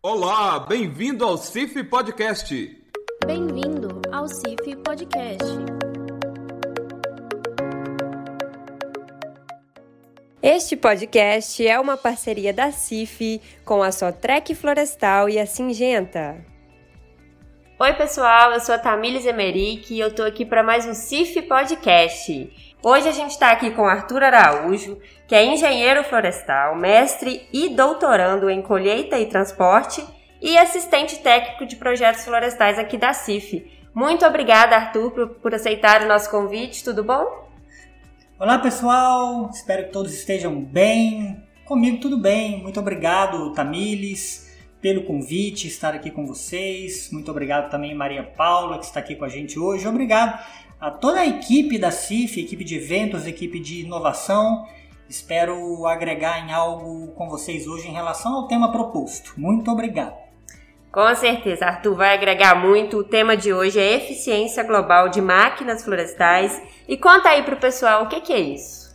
Olá, bem-vindo ao CIF Podcast. Bem-vindo ao CIF Podcast. Este podcast é uma parceria da CIF com a Sotrec Florestal e a Singenta. Oi, pessoal, eu sou a Tamílis Emerick e eu tô aqui para mais um CIF Podcast. Hoje a gente está aqui com Arthur Araújo, que é engenheiro florestal, mestre e doutorando em colheita e transporte e assistente técnico de projetos florestais aqui da CIF. Muito obrigada, Arthur, por, por aceitar o nosso convite. Tudo bom? Olá, pessoal. Espero que todos estejam bem. Comigo tudo bem. Muito obrigado, Tamires, pelo convite, estar aqui com vocês. Muito obrigado também, Maria Paula, que está aqui com a gente hoje. Obrigado a toda a equipe da CIF, equipe de eventos, equipe de inovação. Espero agregar em algo com vocês hoje em relação ao tema proposto. Muito obrigado. Com certeza, Arthur vai agregar muito. O tema de hoje é eficiência global de máquinas florestais. E conta aí para o pessoal o que, que é isso.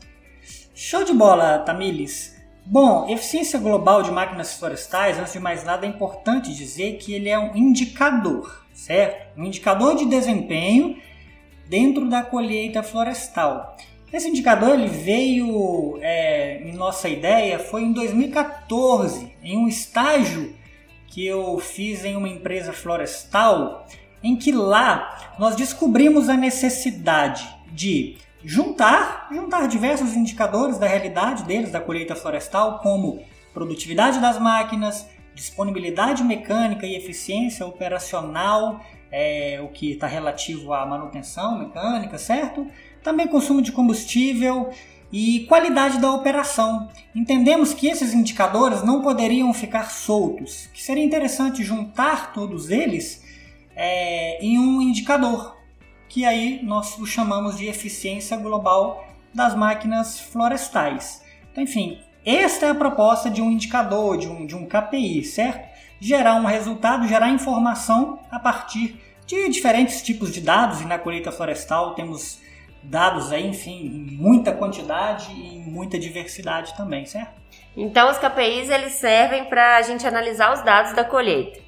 Show de bola, Tamiles. Bom, eficiência global de máquinas florestais, antes de mais nada, é importante dizer que ele é um indicador, certo? Um indicador de desempenho dentro da colheita florestal. Esse indicador ele veio é, em nossa ideia foi em 2014, em um estágio que eu fiz em uma empresa florestal, em que lá nós descobrimos a necessidade de juntar, juntar diversos indicadores da realidade deles, da colheita florestal, como produtividade das máquinas, disponibilidade mecânica e eficiência operacional, é, o que está relativo à manutenção mecânica, certo? Também consumo de combustível e qualidade da operação. Entendemos que esses indicadores não poderiam ficar soltos, que seria interessante juntar todos eles é, em um indicador, que aí nós o chamamos de eficiência global das máquinas florestais. Então, enfim, esta é a proposta de um indicador, de um, de um KPI, certo? Gerar um resultado, gerar informação a partir de diferentes tipos de dados, e na colheita florestal temos dados aí, enfim, em muita quantidade e muita diversidade também, certo? Então os KPIs eles servem para a gente analisar os dados da colheita.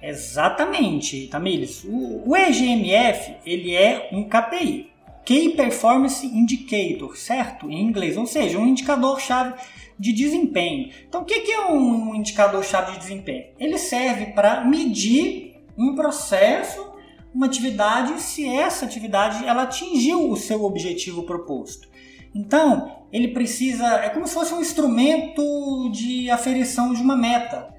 Exatamente, Tamires. O, o EGMF ele é um KPI, Key Performance Indicator, certo? Em inglês, ou seja, um indicador-chave de desempenho. Então, o que é um indicador-chave de desempenho? Ele serve para medir um processo, uma atividade, se essa atividade ela atingiu o seu objetivo proposto. Então, ele precisa, é como se fosse um instrumento de aferição de uma meta.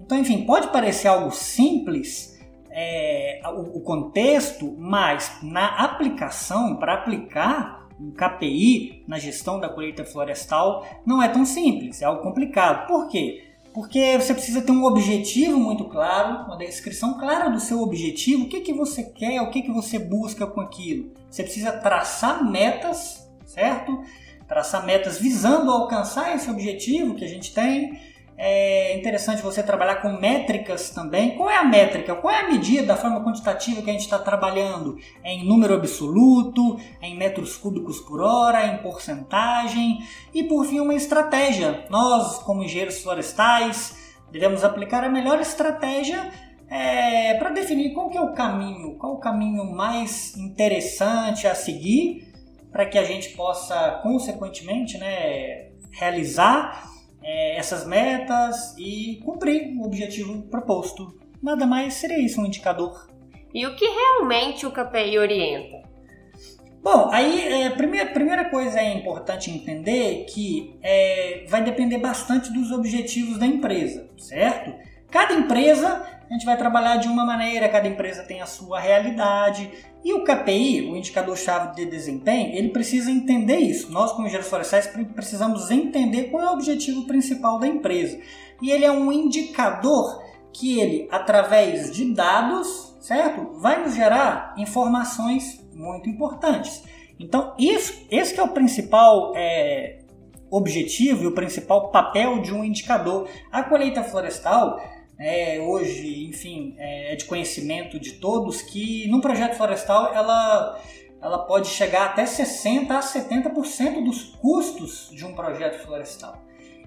Então, enfim, pode parecer algo simples, é, o, o contexto, mas na aplicação, para aplicar um KPI na gestão da colheita florestal, não é tão simples, é algo complicado. Por quê? Porque você precisa ter um objetivo muito claro, uma descrição clara do seu objetivo, o que, que você quer, o que, que você busca com aquilo. Você precisa traçar metas, certo? Traçar metas visando alcançar esse objetivo que a gente tem é interessante você trabalhar com métricas também. Qual é a métrica? Qual é a medida, a forma quantitativa que a gente está trabalhando? É em número absoluto, é em metros cúbicos por hora, é em porcentagem e, por fim, uma estratégia. Nós, como engenheiros florestais, devemos aplicar a melhor estratégia é, para definir qual é o caminho, qual o caminho mais interessante a seguir para que a gente possa, consequentemente, né, realizar é, essas metas e cumprir o objetivo proposto. Nada mais seria isso um indicador. E o que realmente o KPI orienta? Bom, aí é, primeira, primeira coisa é importante entender que é, vai depender bastante dos objetivos da empresa, certo? Cada empresa a gente vai trabalhar de uma maneira, cada empresa tem a sua realidade. E o KPI, o indicador-chave de desempenho, ele precisa entender isso. Nós, como engenheiros florestais, precisamos entender qual é o objetivo principal da empresa. E ele é um indicador que ele, através de dados, certo? Vai nos gerar informações muito importantes. Então, isso, esse é o principal é, objetivo e o principal papel de um indicador. A colheita florestal é, hoje, enfim, é, é de conhecimento de todos que num projeto florestal ela, ela pode chegar até 60% a 70% dos custos de um projeto florestal.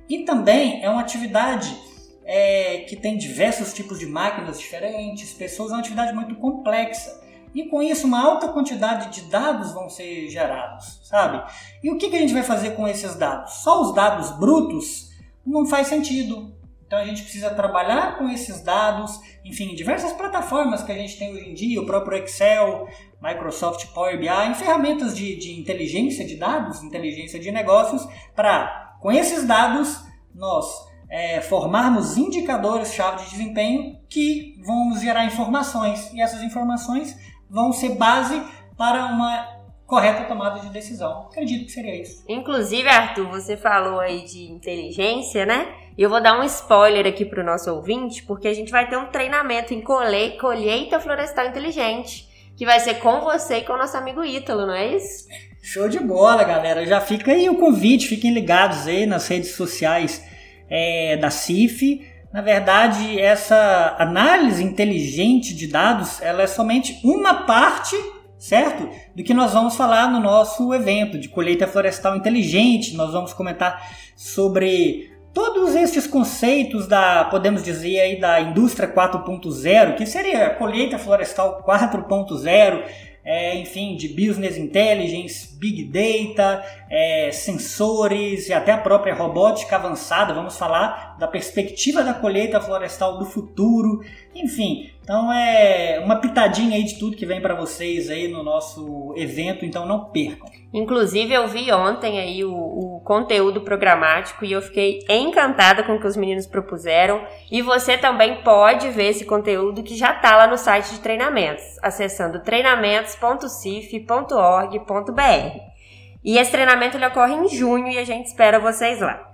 E também é uma atividade é, que tem diversos tipos de máquinas diferentes, pessoas, é uma atividade muito complexa. E com isso, uma alta quantidade de dados vão ser gerados, sabe? E o que, que a gente vai fazer com esses dados? Só os dados brutos não faz sentido. Então a gente precisa trabalhar com esses dados, enfim, diversas plataformas que a gente tem hoje em dia, o próprio Excel, Microsoft Power BI, em ferramentas de, de inteligência de dados, inteligência de negócios, para, com esses dados, nós é, formarmos indicadores-chave de desempenho que vão nos gerar informações. E essas informações vão ser base para uma correta tomada de decisão. Acredito que seria isso. Inclusive, Arthur, você falou aí de inteligência, né? E eu vou dar um spoiler aqui para o nosso ouvinte, porque a gente vai ter um treinamento em colheita florestal inteligente, que vai ser com você e com o nosso amigo Ítalo, não é isso? Show de bola, galera. Já fica aí o convite, fiquem ligados aí nas redes sociais é, da CIF. Na verdade, essa análise inteligente de dados, ela é somente uma parte, certo? Do que nós vamos falar no nosso evento de colheita florestal inteligente. Nós vamos comentar sobre todos estes conceitos da, podemos dizer aí, da indústria 4.0, que seria a colheita florestal 4.0, é, enfim, de business intelligence, big data, é, sensores e até a própria robótica avançada. Vamos falar da perspectiva da colheita florestal do futuro, enfim. Então é uma pitadinha aí de tudo que vem para vocês aí no nosso evento, então não percam. Inclusive eu vi ontem aí o, o, conteúdo programático e eu fiquei encantada com o que os meninos propuseram. E você também pode ver esse conteúdo que já está lá no site de treinamentos, acessando treinamentos.cif.org.br. E esse treinamento ele ocorre em junho e a gente espera vocês lá.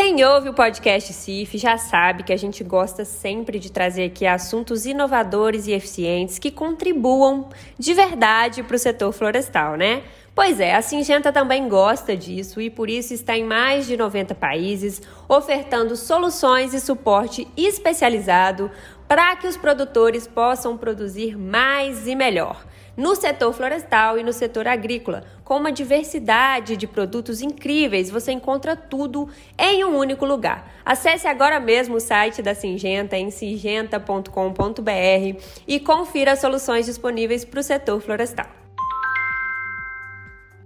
Quem ouve o podcast CIF já sabe que a gente gosta sempre de trazer aqui assuntos inovadores e eficientes que contribuam de verdade para o setor florestal, né? Pois é, a Singenta também gosta disso e por isso está em mais de 90 países ofertando soluções e suporte especializado para que os produtores possam produzir mais e melhor no setor florestal e no setor agrícola. Com uma diversidade de produtos incríveis, você encontra tudo em um único lugar. Acesse agora mesmo o site da Singenta em singenta.com.br e confira as soluções disponíveis para o setor florestal.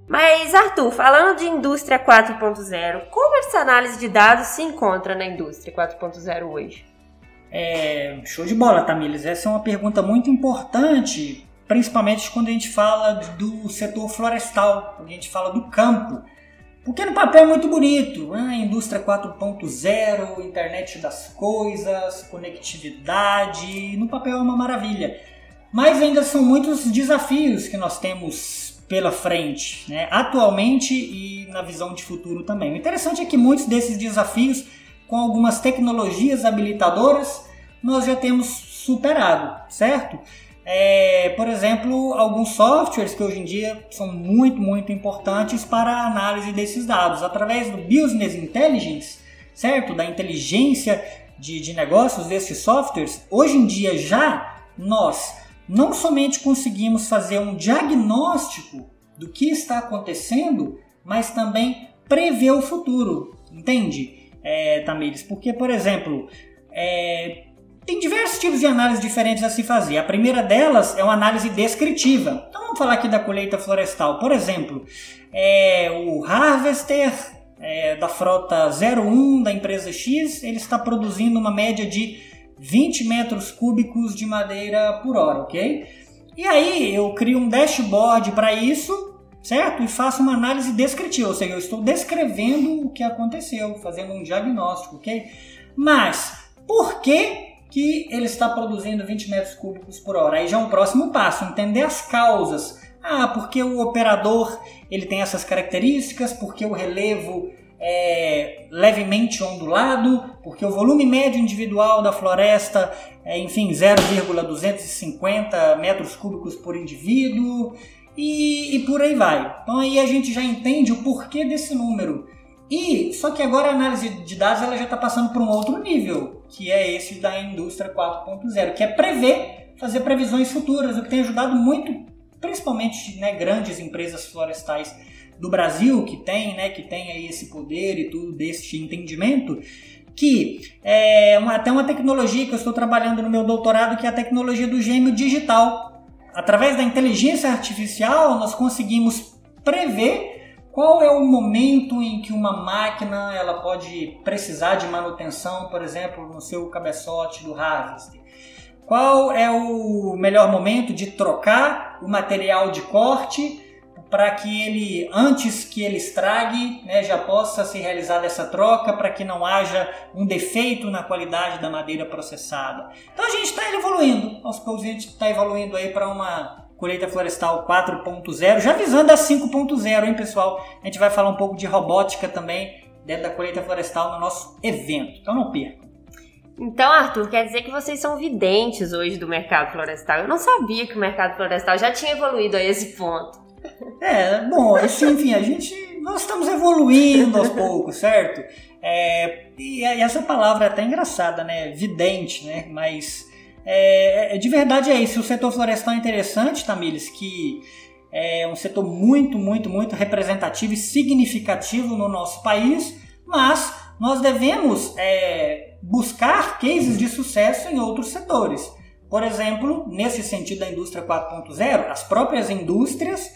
Mas, Arthur, falando de indústria 4.0, como essa análise de dados se encontra na indústria 4.0 hoje? É, show de bola, Tamires. Essa é uma pergunta muito importante principalmente quando a gente fala do setor florestal, quando a gente fala do campo. Porque no papel é muito bonito, né? indústria 4.0, internet das coisas, conectividade, no papel é uma maravilha. Mas ainda são muitos desafios que nós temos pela frente, né? atualmente e na visão de futuro também. O interessante é que muitos desses desafios, com algumas tecnologias habilitadoras, nós já temos superado, certo? É, por exemplo, alguns softwares que hoje em dia são muito, muito importantes para a análise desses dados. Através do Business Intelligence, certo? Da inteligência de, de negócios desses softwares, hoje em dia já nós não somente conseguimos fazer um diagnóstico do que está acontecendo, mas também prever o futuro, entende, é, Tamires? Porque, por exemplo, é, tem diversos tipos de análise diferentes a se fazer. A primeira delas é uma análise descritiva. Então vamos falar aqui da colheita florestal. Por exemplo, é, o harvester é, da frota 01 da empresa X, ele está produzindo uma média de 20 metros cúbicos de madeira por hora, ok? E aí eu crio um dashboard para isso, certo? E faço uma análise descritiva, ou seja, eu estou descrevendo o que aconteceu, fazendo um diagnóstico, ok? Mas por que que ele está produzindo 20 metros cúbicos por hora. Aí já é um próximo passo, entender as causas. Ah, porque o operador ele tem essas características, porque o relevo é levemente ondulado, porque o volume médio individual da floresta é, enfim, 0,250 metros cúbicos por indivíduo e, e por aí vai. Então aí a gente já entende o porquê desse número. E só que agora a análise de dados ela já está passando para um outro nível, que é esse da indústria 4.0, que é prever, fazer previsões futuras, o que tem ajudado muito, principalmente né, grandes empresas florestais do Brasil que tem, né, que tem aí esse poder e tudo desse entendimento, que é uma, até uma tecnologia que eu estou trabalhando no meu doutorado, que é a tecnologia do gêmeo digital. Através da inteligência artificial, nós conseguimos prever qual é o momento em que uma máquina ela pode precisar de manutenção, por exemplo, no seu cabeçote do harvester. Qual é o melhor momento de trocar o material de corte para que ele, antes que ele estrague, né, já possa ser realizada essa troca, para que não haja um defeito na qualidade da madeira processada. Então a gente está evoluindo, aos poucos a gente está evoluindo aí para uma colheita florestal 4.0, já visando a 5.0, hein pessoal? A gente vai falar um pouco de robótica também dentro da colheita florestal no nosso evento, então não percam. Então, Arthur, quer dizer que vocês são videntes hoje do mercado florestal. Eu não sabia que o mercado florestal já tinha evoluído a esse ponto. É, bom, assim, enfim, a gente. Nós estamos evoluindo aos poucos, certo? É, e essa palavra é até engraçada, né? Vidente, né? Mas é, é, de verdade é isso. O setor florestal é interessante, Tamires, que é um setor muito, muito, muito representativo e significativo no nosso país, mas nós devemos é, buscar cases de sucesso em outros setores. Por exemplo, nesse sentido da indústria 4.0, as próprias indústrias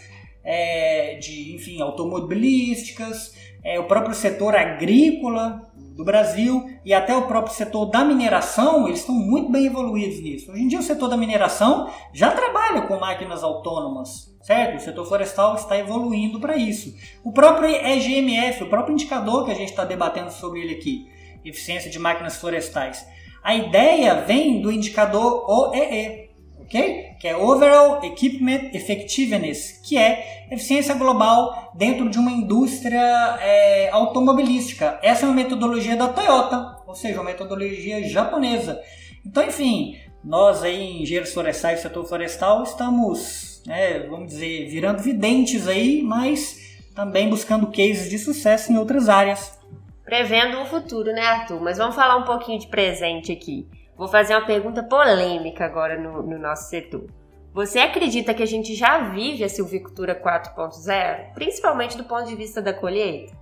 é, de, enfim, automobilísticas, é, o próprio setor agrícola do Brasil e até o próprio setor da mineração, eles estão muito bem evoluídos nisso. Hoje em dia o setor da mineração já trabalha com máquinas autônomas, certo? O setor florestal está evoluindo para isso. O próprio EGMF, o próprio indicador que a gente está debatendo sobre ele aqui, eficiência de máquinas florestais. A ideia vem do indicador OEE, ok? Que é Overall Equipment Effectiveness, que é eficiência global dentro de uma indústria é, automobilística. Essa é uma metodologia da Toyota, ou seja, uma metodologia japonesa. Então, enfim, nós aí, engenheiros florestais, setor florestal, estamos, né, vamos dizer, virando videntes aí, mas também buscando cases de sucesso em outras áreas. Prevendo o futuro, né, Arthur? Mas vamos falar um pouquinho de presente aqui. Vou fazer uma pergunta polêmica agora no, no nosso setor. Você acredita que a gente já vive a silvicultura 4.0, principalmente do ponto de vista da colheita?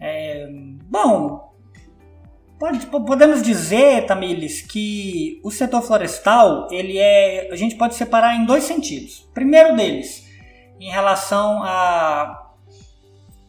É, bom, pode, podemos dizer, Tamiles, que o setor florestal ele é, a gente pode separar em dois sentidos. Primeiro deles, em relação a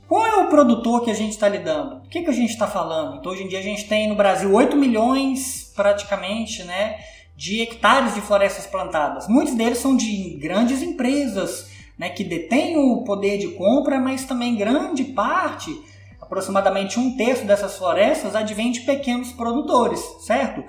qual é o produtor que a gente está lidando? O que, que a gente está falando? Então, hoje em dia, a gente tem no Brasil 8 milhões, praticamente, né, de hectares de florestas plantadas. Muitos deles são de grandes empresas né, que detêm o poder de compra, mas também grande parte, aproximadamente um terço dessas florestas, advém de pequenos produtores, certo?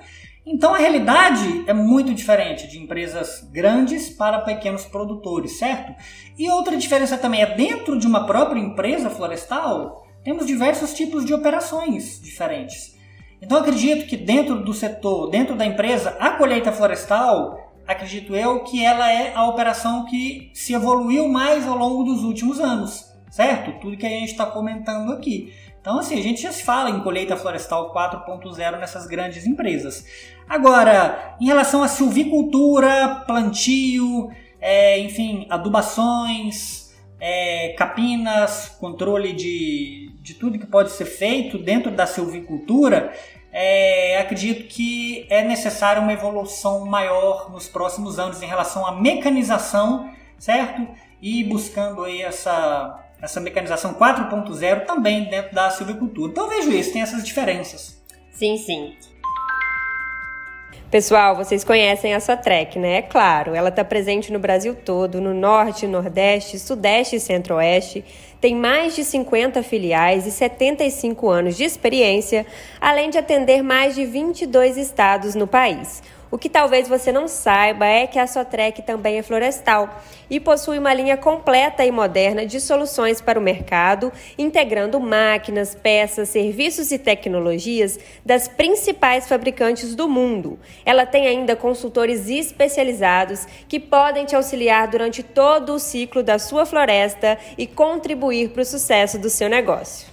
Então a realidade é muito diferente de empresas grandes para pequenos produtores, certo? E outra diferença também é dentro de uma própria empresa florestal, temos diversos tipos de operações diferentes. Então acredito que dentro do setor, dentro da empresa, a colheita florestal, acredito eu que ela é a operação que se evoluiu mais ao longo dos últimos anos, certo? Tudo que a gente está comentando aqui. Então, assim, a gente já se fala em colheita florestal 4.0 nessas grandes empresas. Agora, em relação à silvicultura, plantio, é, enfim, adubações, é, capinas, controle de, de tudo que pode ser feito dentro da silvicultura, é, acredito que é necessário uma evolução maior nos próximos anos em relação à mecanização, certo? E buscando aí essa essa mecanização 4.0 também dentro da silvicultura. Então eu vejo isso, tem essas diferenças. Sim, sim. Pessoal, vocês conhecem a Sotrec, né? É claro, ela está presente no Brasil todo, no Norte, Nordeste, Sudeste e Centro-Oeste. Tem mais de 50 filiais e 75 anos de experiência, além de atender mais de 22 estados no país. O que talvez você não saiba é que a Sotrec também é florestal e possui uma linha completa e moderna de soluções para o mercado, integrando máquinas, peças, serviços e tecnologias das principais fabricantes do mundo. Ela tem ainda consultores especializados que podem te auxiliar durante todo o ciclo da sua floresta e contribuir para o sucesso do seu negócio.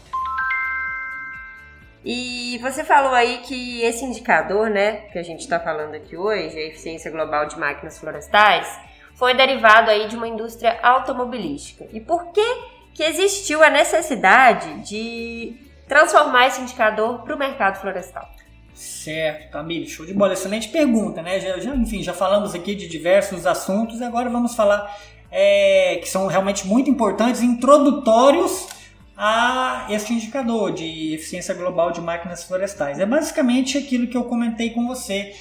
E você falou aí que esse indicador, né, que a gente está falando aqui hoje, a eficiência global de máquinas florestais, foi derivado aí de uma indústria automobilística. E por que que existiu a necessidade de transformar esse indicador para o mercado florestal? Certo, Camille, show de bola. Excelente pergunta, né? Já, já, enfim, já falamos aqui de diversos assuntos agora vamos falar é, que são realmente muito importantes, introdutórios a este indicador de eficiência global de máquinas florestais. É basicamente aquilo que eu comentei com você.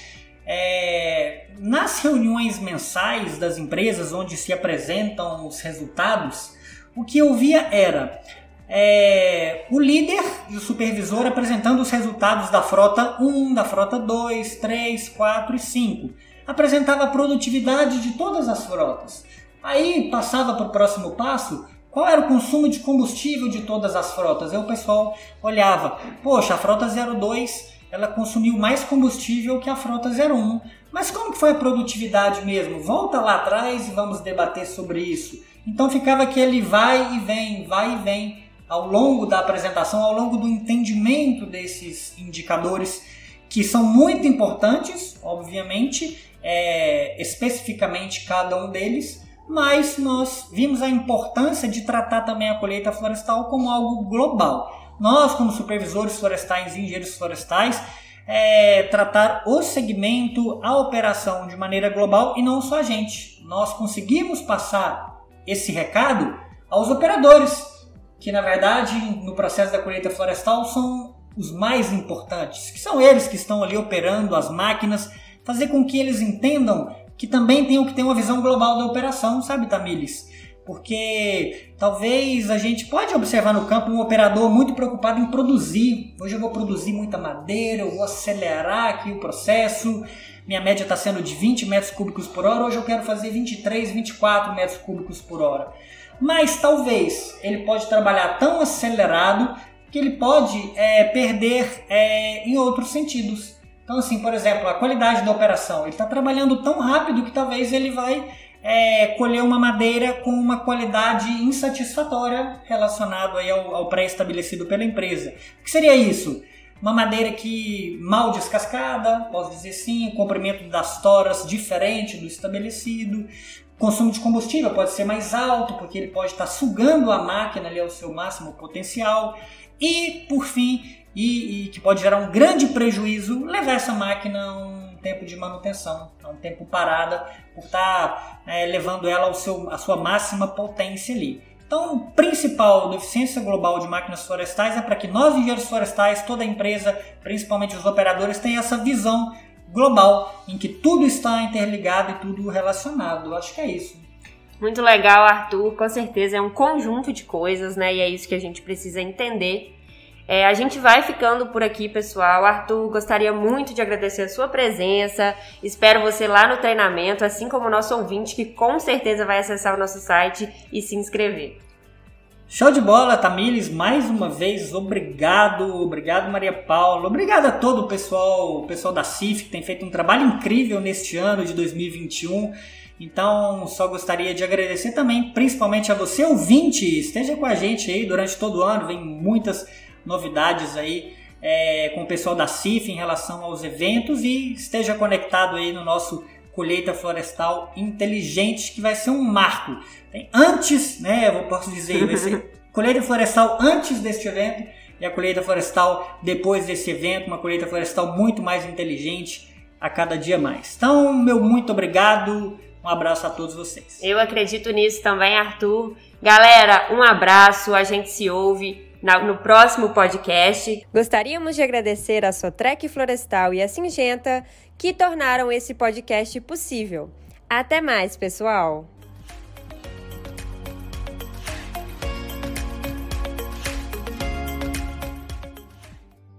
É, nas reuniões mensais das empresas onde se apresentam os resultados, o que eu via era é, o líder e o supervisor apresentando os resultados da frota 1, da frota 2, 3, 4 e 5. Apresentava a produtividade de todas as frotas. Aí passava para o próximo passo, qual era o consumo de combustível de todas as frotas? Aí o pessoal olhava, poxa, a frota 02 ela consumiu mais combustível que a frota 01. Mas como que foi a produtividade mesmo? Volta lá atrás e vamos debater sobre isso. Então ficava aquele vai e vem, vai e vem ao longo da apresentação, ao longo do entendimento desses indicadores que são muito importantes, obviamente, é, especificamente cada um deles, mas nós vimos a importância de tratar também a colheita florestal como algo global. Nós, como supervisores florestais e engenheiros florestais, é, tratar o segmento, a operação de maneira global e não só a gente. Nós conseguimos passar esse recado aos operadores, que na verdade no processo da colheita florestal são os mais importantes, que são eles que estão ali operando as máquinas, fazer com que eles entendam que também tem que ter uma visão global da operação, sabe, Tamires? Porque talvez a gente pode observar no campo um operador muito preocupado em produzir. Hoje eu vou produzir muita madeira, eu vou acelerar aqui o processo. Minha média está sendo de 20 metros cúbicos por hora, hoje eu quero fazer 23, 24 metros cúbicos por hora mas talvez ele pode trabalhar tão acelerado que ele pode é, perder é, em outros sentidos. Então, assim, por exemplo, a qualidade da operação. Ele está trabalhando tão rápido que talvez ele vai é, colher uma madeira com uma qualidade insatisfatória relacionado aí ao, ao pré-estabelecido pela empresa. O que seria isso? Uma madeira que mal descascada, posso dizer sim, o comprimento das toras diferente do estabelecido, consumo de combustível pode ser mais alto, porque ele pode estar sugando a máquina ali ao seu máximo potencial. E, por fim, e, e, que pode gerar um grande prejuízo, levar essa máquina a um tempo de manutenção, a um tempo parada, por estar é, levando ela ao seu, à sua máxima potência ali. Então, o principal da eficiência global de máquinas florestais é para que nós, engenheiros florestais, toda a empresa, principalmente os operadores, tenham essa visão global, em que tudo está interligado e tudo relacionado. Eu acho que é isso. Muito legal, Arthur. Com certeza é um conjunto de coisas, né? E é isso que a gente precisa entender. É, a gente vai ficando por aqui, pessoal. Arthur, gostaria muito de agradecer a sua presença. Espero você lá no treinamento, assim como o nosso ouvinte, que com certeza vai acessar o nosso site e se inscrever. Show de bola, Tamires, mais uma vez, obrigado, obrigado Maria Paula, obrigado a todo o pessoal, o pessoal da CIF que tem feito um trabalho incrível neste ano de 2021. Então, só gostaria de agradecer também, principalmente a você ouvinte, esteja com a gente aí durante todo o ano, vem muitas novidades aí é, com o pessoal da CIF em relação aos eventos e esteja conectado aí no nosso colheita florestal inteligente, que vai ser um marco. Tem antes, né, eu posso dizer, vai ser colheita florestal antes deste evento e a colheita florestal depois desse evento, uma colheita florestal muito mais inteligente a cada dia mais. Então, meu muito obrigado, um abraço a todos vocês. Eu acredito nisso também, Arthur. Galera, um abraço, a gente se ouve no próximo podcast. Gostaríamos de agradecer a Sotrec Florestal e a Singenta que tornaram esse podcast possível. Até mais, pessoal!